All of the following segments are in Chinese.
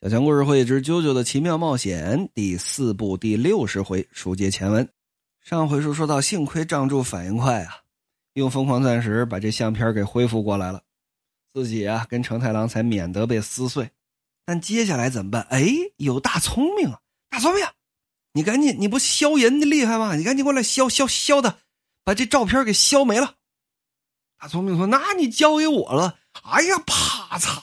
小强故事会之《啾啾的奇妙冒险》第四部第六十回，书接前文。上回书说到，幸亏仗助反应快啊，用疯狂钻石把这相片给恢复过来了，自己啊跟成太郎才免得被撕碎。但接下来怎么办？哎，有大聪明啊！大聪明，你赶紧，你不削人的厉害吗？你赶紧过来削削削的，把这照片给削没了。大聪明说：“那你交给我了。”哎呀，啪嚓！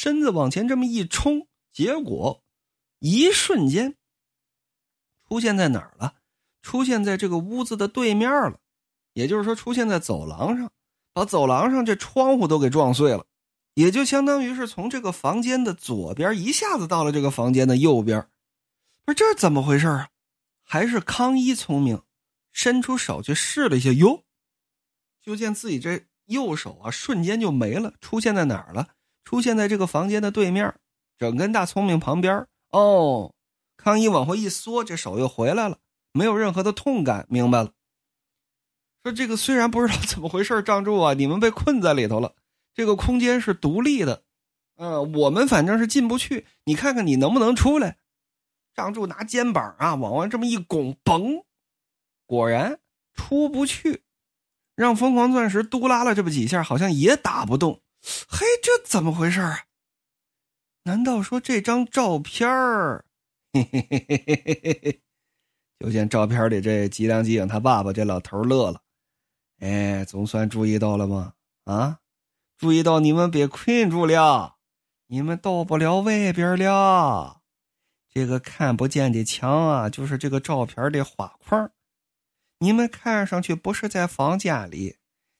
身子往前这么一冲，结果一瞬间出现在哪儿了？出现在这个屋子的对面了，也就是说，出现在走廊上，把走廊上这窗户都给撞碎了，也就相当于是从这个房间的左边一下子到了这个房间的右边。不是这怎么回事啊？还是康一聪明，伸出手去试了一下，哟，就见自己这右手啊，瞬间就没了，出现在哪儿了？出现在这个房间的对面，整根大聪明旁边哦，康一往回一缩，这手又回来了，没有任何的痛感。明白了。说这个虽然不知道怎么回事，仗助啊，你们被困在里头了。这个空间是独立的，嗯，我们反正是进不去。你看看你能不能出来？仗助拿肩膀啊往外这么一拱，嘣，果然出不去。让疯狂钻石嘟拉了这么几下，好像也打不动。嘿，这怎么回事啊？难道说这张照片儿？嘿嘿嘿嘿嘿嘿嘿！就见照片里这吉良吉影他爸爸这老头乐了，哎，总算注意到了吗？啊，注意到你们别困住了，你们到不了外边了。这个看不见的墙啊，就是这个照片的画框，你们看上去不是在房间里，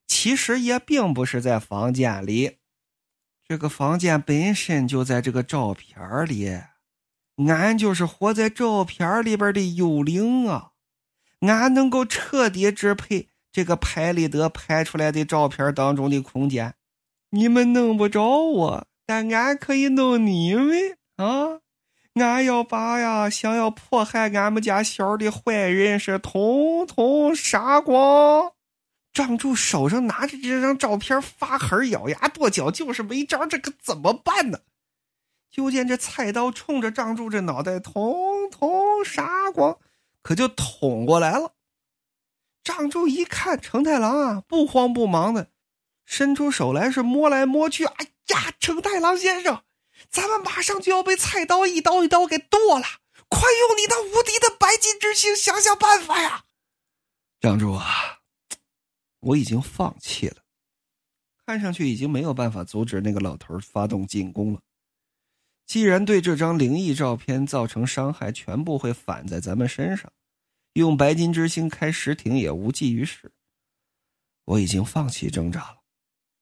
其实也并不是在房间里，这个房间本身就在这个照片里。俺就是活在照片里边的幽灵啊！俺能够彻底支配这个拍立得拍出来的照片当中的空间。你们弄不着我，但俺可以弄你们啊！俺要把呀想要迫害俺们家小的坏人是统统杀光。仗助手上拿着这张照片发狠，咬牙跺脚，就是没招，这可怎么办呢？就见这菜刀冲着仗助这脑袋统统杀光，可就捅过来了。仗助一看成太郎啊，不慌不忙的伸出手来，是摸来摸去。哎呀，成太郎先生，咱们马上就要被菜刀一刀一刀给剁了，快用你那无敌的白金之星想想办法呀！仗助啊！我已经放弃了，看上去已经没有办法阻止那个老头发动进攻了。既然对这张灵异照片造成伤害，全部会反在咱们身上，用白金之星开石亭也无济于事。我已经放弃挣扎了。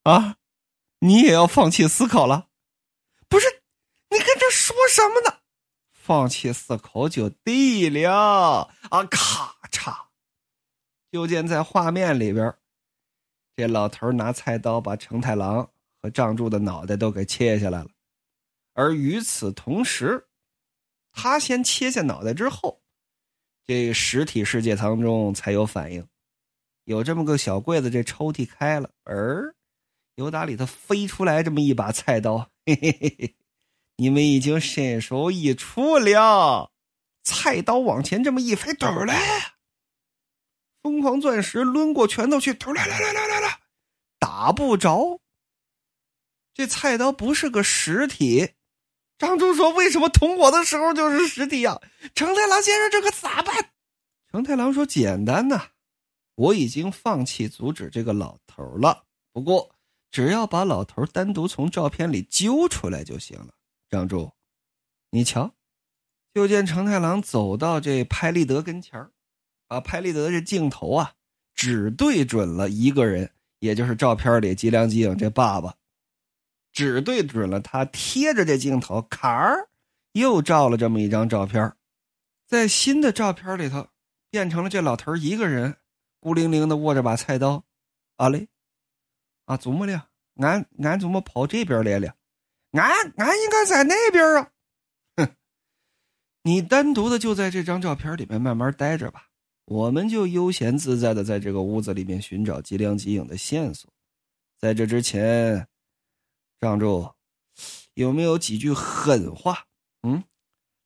啊，你也要放弃思考了？不是，你跟这说什么呢？放弃思考就对了。啊，咔嚓！就见在画面里边。这老头拿菜刀把成太郎和仗助的脑袋都给切下来了，而与此同时，他先切下脑袋之后，这实体世界当中才有反应。有这么个小柜子，这抽屉开了，而，由打里头飞出来这么一把菜刀，嘿嘿嘿嘿，你们已经身首异处了。菜刀往前这么一飞，抖来。疯狂钻石抡过拳头去，头来来来来来来，打不着。这菜刀不是个实体。张柱说：“为什么捅我的时候就是实体呀？”成太郎先生，这可咋办？成太郎说：“简单呐，我已经放弃阻止这个老头了。不过，只要把老头单独从照片里揪出来就行了。”张柱，你瞧，就见成太郎走到这拍立得跟前儿。把拍立得这镜头啊，只对准了一个人，也就是照片里吉良吉影这爸爸，只对准了他，贴着这镜头，坎儿又照了这么一张照片，在新的照片里头，变成了这老头一个人，孤零零的握着把菜刀。啊嘞，啊怎么了？俺俺怎么跑这边来了？俺俺应该在那边啊！哼，你单独的就在这张照片里面慢慢待着吧。我们就悠闲自在的在这个屋子里面寻找吉良吉影的线索。在这之前，张柱，有没有几句狠话？嗯，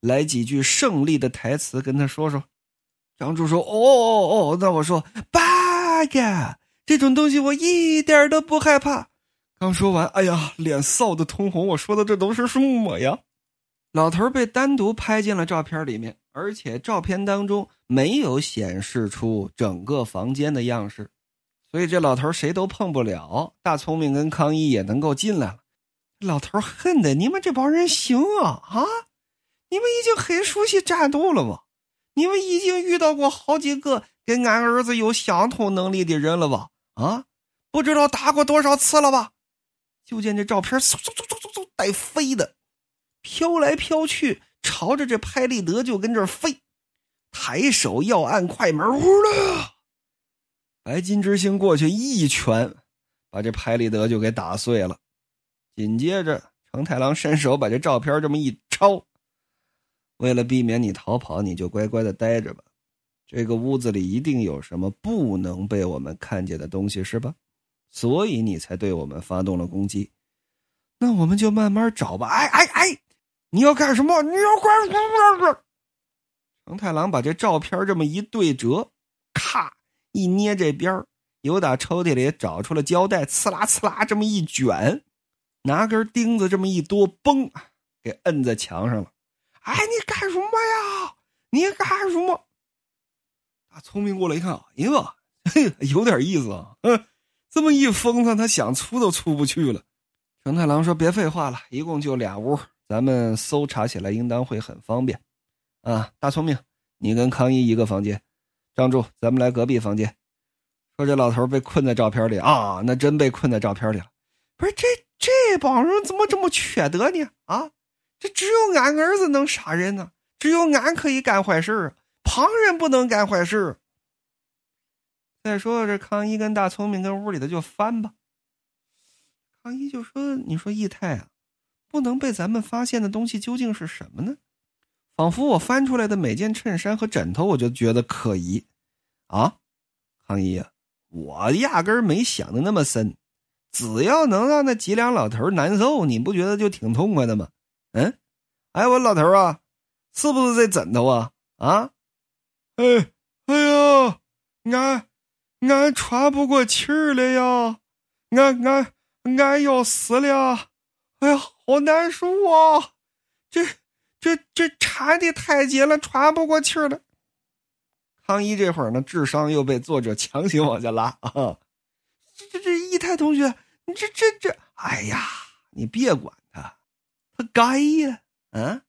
来几句胜利的台词跟他说说。张柱说：“哦哦哦，那我说八个这种东西，我一点都不害怕。”刚说完，哎呀，脸臊得通红。我说的这都是什么呀？老头被单独拍进了照片里面，而且照片当中没有显示出整个房间的样式，所以这老头谁都碰不了。大聪明跟康一也能够进来了。老头恨的你们这帮人行啊啊！你们已经很熟悉战斗了吧？你们已经遇到过好几个跟俺儿子有相同能力的人了吧？啊，不知道打过多少次了吧？就见这照片嗖嗖嗖嗖嗖嗖带飞的，飘来飘去，朝着这拍立得就跟这飞。抬手要按快门，呼啦！白金之星过去一拳，把这拍立得就给打碎了。紧接着，成太郎伸手把这照片这么一抄。为了避免你逃跑，你就乖乖的待着吧。这个屋子里一定有什么不能被我们看见的东西，是吧？所以你才对我们发动了攻击。那我们就慢慢找吧。哎哎哎，你要干什么？你要干什么？成太郎把这照片这么一对折，咔一捏这边由打抽屉里找出了胶带，呲啦呲啦这么一卷，拿根钉子这么一多，嘣，给摁在墙上了。哎，你干什么呀？你干什么？大聪明过来一看，哎呀，有点意思啊！嗯，这么一封上，他想出都出不去了。成太郎说：“别废话了，一共就俩屋，咱们搜查起来应当会很方便。”啊，大聪明，你跟康一一个房间，张柱，咱们来隔壁房间。说这老头被困在照片里啊，那真被困在照片里了。不是这这帮人怎么这么缺德呢？啊？这只有俺儿子能杀人呢，只有俺可以干坏事旁人不能干坏事。再说这康一跟大聪明跟屋里的就翻吧。康一就说：“你说义太啊，不能被咱们发现的东西究竟是什么呢？仿佛我翻出来的每件衬衫和枕头，我就觉得可疑。啊，康一呀，我压根儿没想的那么深，只要能让那几两老头难受，你不觉得就挺痛快的吗？”嗯，哎，我老头啊，是不是这枕头啊？啊，哎，哎呀，俺俺喘不过气儿来呀，俺俺俺要死了！哎呀，好难受啊！这这这缠的太紧了，喘不过气儿了。康一这会儿呢，智商又被作者强行往下拉啊！这这这一太同学，你这这这，哎呀，你别管他，他。该呀，啊，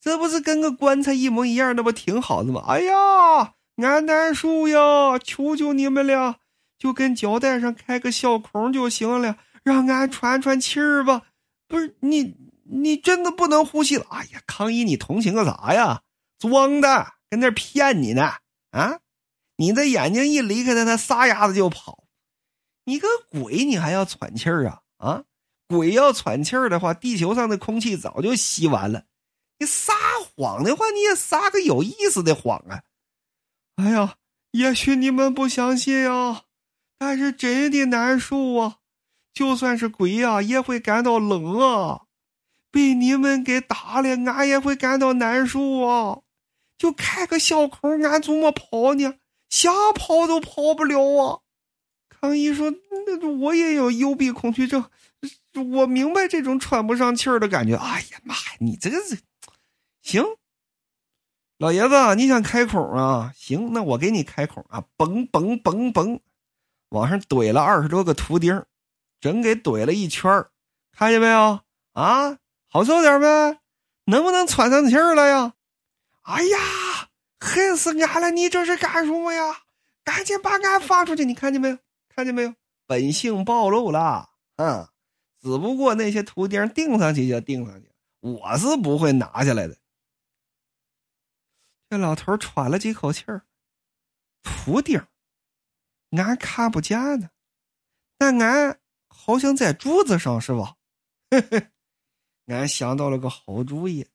这不是跟个棺材一模一样，那不挺好的吗？哎呀，俺难受呀！求求你们了，就跟胶带上开个小孔就行了，让俺喘喘气儿吧。不是你，你真的不能呼吸了？哎呀，康一，你同情个啥呀？装的，跟那骗你呢！啊，你的眼睛一离开他，他撒丫子就跑。你个鬼，你还要喘气儿啊？啊！鬼要喘气儿的话，地球上的空气早就吸完了。你撒谎的话，你也撒个有意思的谎啊！哎呀，也许你们不相信啊，但是真的难受啊！就算是鬼呀，也会感到冷啊。被你们给打了，俺也会感到难受啊。就开个小口，俺怎么跑呢？想跑都跑不了啊！康一说：“那我也有幽闭恐惧症。”我明白这种喘不上气儿的感觉。哎呀妈呀，你这个是行，老爷子，你想开孔啊？行，那我给你开孔啊！嘣嘣嘣嘣，往上怼了二十多个图钉，整给怼了一圈看见没有？啊，好受点呗？能不能喘上气儿了呀？哎呀，恨死俺了！你这是干什么呀？赶紧把俺放出去！你看见没有？看见没有？本性暴露了，嗯。只不过那些图钉钉上去就钉上去，我是不会拿下来的。这老头喘了几口气儿，图钉，俺看不见呢，那俺好像在柱子上是吧？俺想到了个好主意，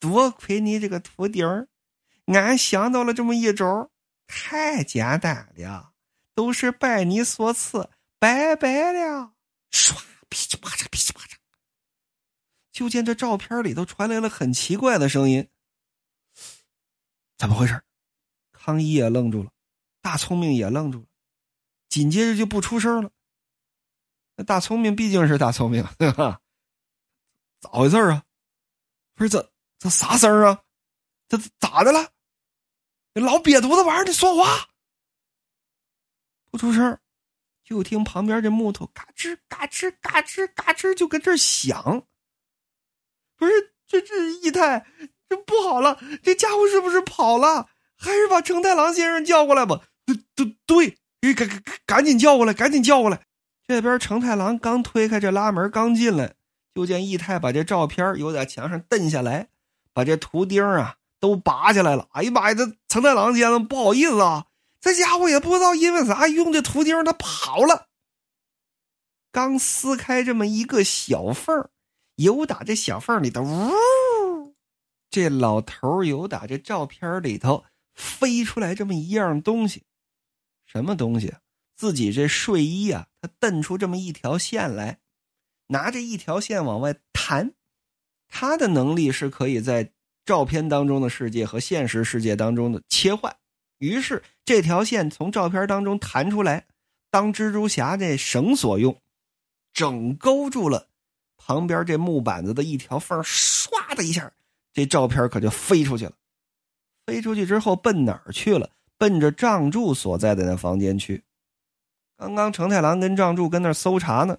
多亏你这个图钉俺想到了这么一招，太简单了，都是拜你所赐，拜拜了，唰。噼里啪嚓，噼里啪嚓，就见这照片里头传来了很奇怪的声音。怎么回事？康一也愣住了，大聪明也愣住了，紧接着就不出声了。那大聪明毕竟是大聪明，对吧？咋回事啊？不是这这啥声啊？这咋的了？老瘪犊子玩意儿，你说话！不出声，就听旁边这木头嘎吱嘎吱嘎吱嘎吱就跟这响。不是这这一太。这不好了！这家伙是不是跑了？还是把成太郎先生叫过来吧？对对对，赶赶赶紧叫过来，赶紧叫过来！这边成太郎刚推开这拉门，刚进来，就见义太把这照片由在墙上蹬下来，把这图钉啊都拔下来了。哎呀妈呀！这成太郎先生不好意思啊，这家伙也不知道因为啥用这图钉，他跑了。刚撕开这么一个小缝由打这小缝里头呜。这老头有打这照片里头飞出来这么一样东西，什么东西？自己这睡衣啊，他蹬出这么一条线来，拿着一条线往外弹。他的能力是可以在照片当中的世界和现实世界当中的切换。于是这条线从照片当中弹出来，当蜘蛛侠这绳索用，整勾住了旁边这木板子的一条缝，唰的一下。这照片可就飞出去了，飞出去之后奔哪儿去了？奔着仗柱所在的那房间去。刚刚成太郎跟仗柱跟那搜查呢，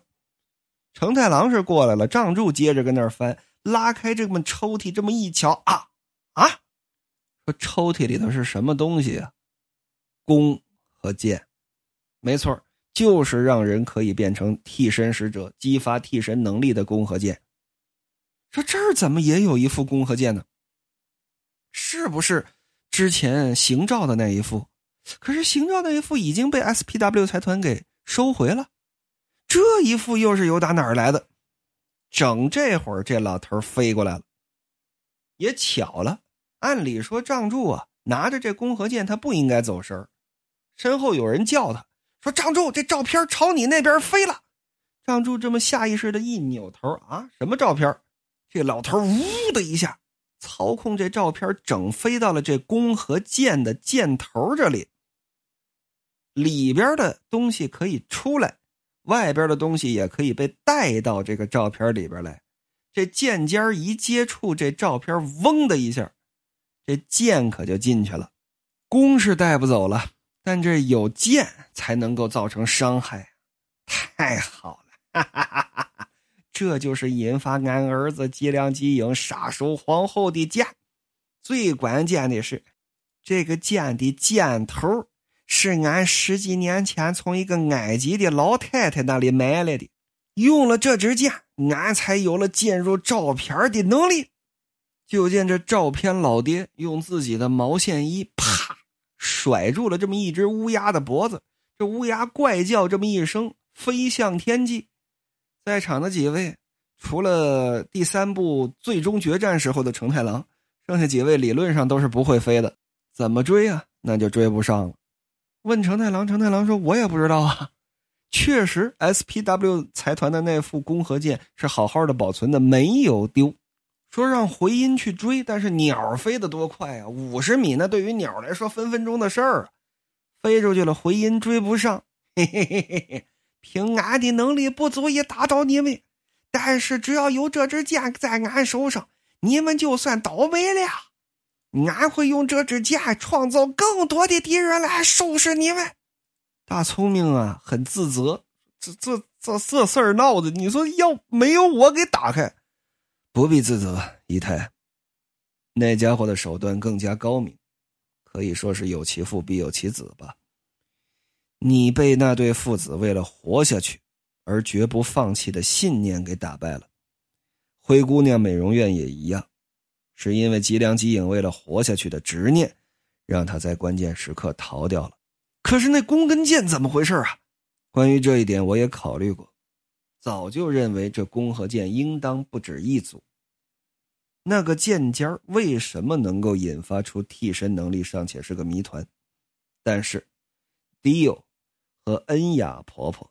成太郎是过来了，仗柱接着跟那翻，拉开这么抽屉，这么一瞧啊啊，说抽屉里头是什么东西啊？弓和箭，没错，就是让人可以变成替身使者、激发替身能力的弓和箭。说这儿怎么也有一副弓和箭呢？是不是之前邢照的那一副？可是形状那一副已经被 SPW 财团给收回了，这一副又是由打哪儿来的？整这会儿，这老头飞过来了。也巧了，按理说仗柱啊拿着这弓和箭，他不应该走神身后有人叫他说：“仗柱，这照片朝你那边飞了。”仗柱这么下意识的一扭头啊，什么照片？这老头呜的一下，操控这照片整飞到了这弓和箭的箭头这里。里边的东西可以出来，外边的东西也可以被带到这个照片里边来。这剑尖一接触这照片，嗡的一下，这剑可就进去了。弓是带不走了，但这有剑才能够造成伤害，太好了！哈哈哈哈。这就是引发俺儿子吉良吉影杀手皇后的剑，最关键的是，这个剑的箭头是俺十几年前从一个埃及的老太太那里买来的。用了这支箭，俺才有了进入照片的能力。就见这照片老爹用自己的毛线衣，啪甩住了这么一只乌鸦的脖子，这乌鸦怪叫这么一声，飞向天际。在场的几位，除了第三部最终决战时候的成太郎，剩下几位理论上都是不会飞的。怎么追啊？那就追不上了。问成太郎，成太郎说：“我也不知道啊。”确实，S.P.W 财团的那副弓和箭是好好的保存的，没有丢。说让回音去追，但是鸟飞得多快啊！五十米，那对于鸟来说分分钟的事儿啊！飞出去了，回音追不上。嘿嘿嘿嘿嘿。凭俺的能力不足以打倒你们，但是只要有这支剑在俺手上，你们就算倒霉了。俺会用这支箭创造更多的敌人来收拾你们。大聪明啊，很自责，这这这这事儿闹的，你说要没有我给打开，不必自责，姨太。那家伙的手段更加高明，可以说是有其父必有其子吧。你被那对父子为了活下去而绝不放弃的信念给打败了，灰姑娘美容院也一样，是因为吉良吉影为了活下去的执念，让他在关键时刻逃掉了。可是那弓跟箭怎么回事啊？关于这一点，我也考虑过，早就认为这弓和箭应当不止一组。那个剑尖为什么能够引发出替身能力，尚且是个谜团。但是，迪欧。和恩雅婆婆，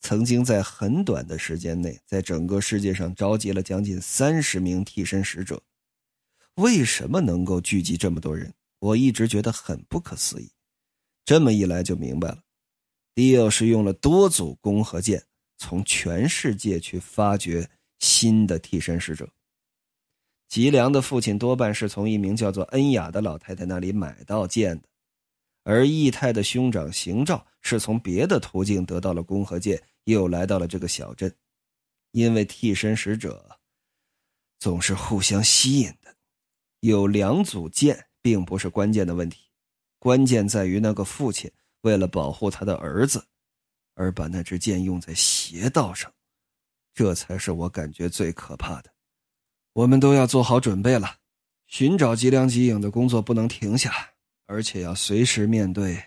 曾经在很短的时间内，在整个世界上召集了将近三十名替身使者。为什么能够聚集这么多人？我一直觉得很不可思议。这么一来就明白了，迪奥是用了多组弓和箭，从全世界去发掘新的替身使者。吉良的父亲多半是从一名叫做恩雅的老太太那里买到剑的，而义太的兄长行照是从别的途径得到了弓和箭，又来到了这个小镇。因为替身使者总是互相吸引的，有两组剑并不是关键的问题。关键在于那个父亲为了保护他的儿子，而把那支箭用在邪道上，这才是我感觉最可怕的。我们都要做好准备了，寻找吉良吉影的工作不能停下，而且要随时面对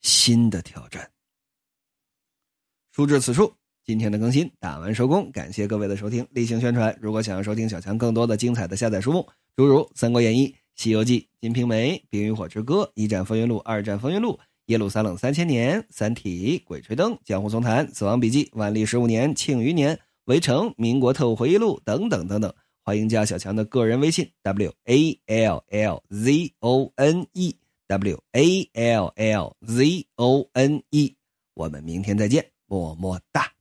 新的挑战。书至此处，今天的更新打完收工，感谢各位的收听，例行宣传。如果想要收听小强更多的精彩的下载书目，诸如《三国演义》。《西游记》《金瓶梅》《冰与火之歌》《一战风云录》《二战风云录》《耶路撒冷三千年》《三体》《鬼吹灯》《江湖丛谈》《死亡笔记》《万历十五年》《庆余年》《围城》《民国特务回忆录》等等等等，欢迎加小强的个人微信 w a l l z o n e w a l l z o n e，我们明天再见，么么哒。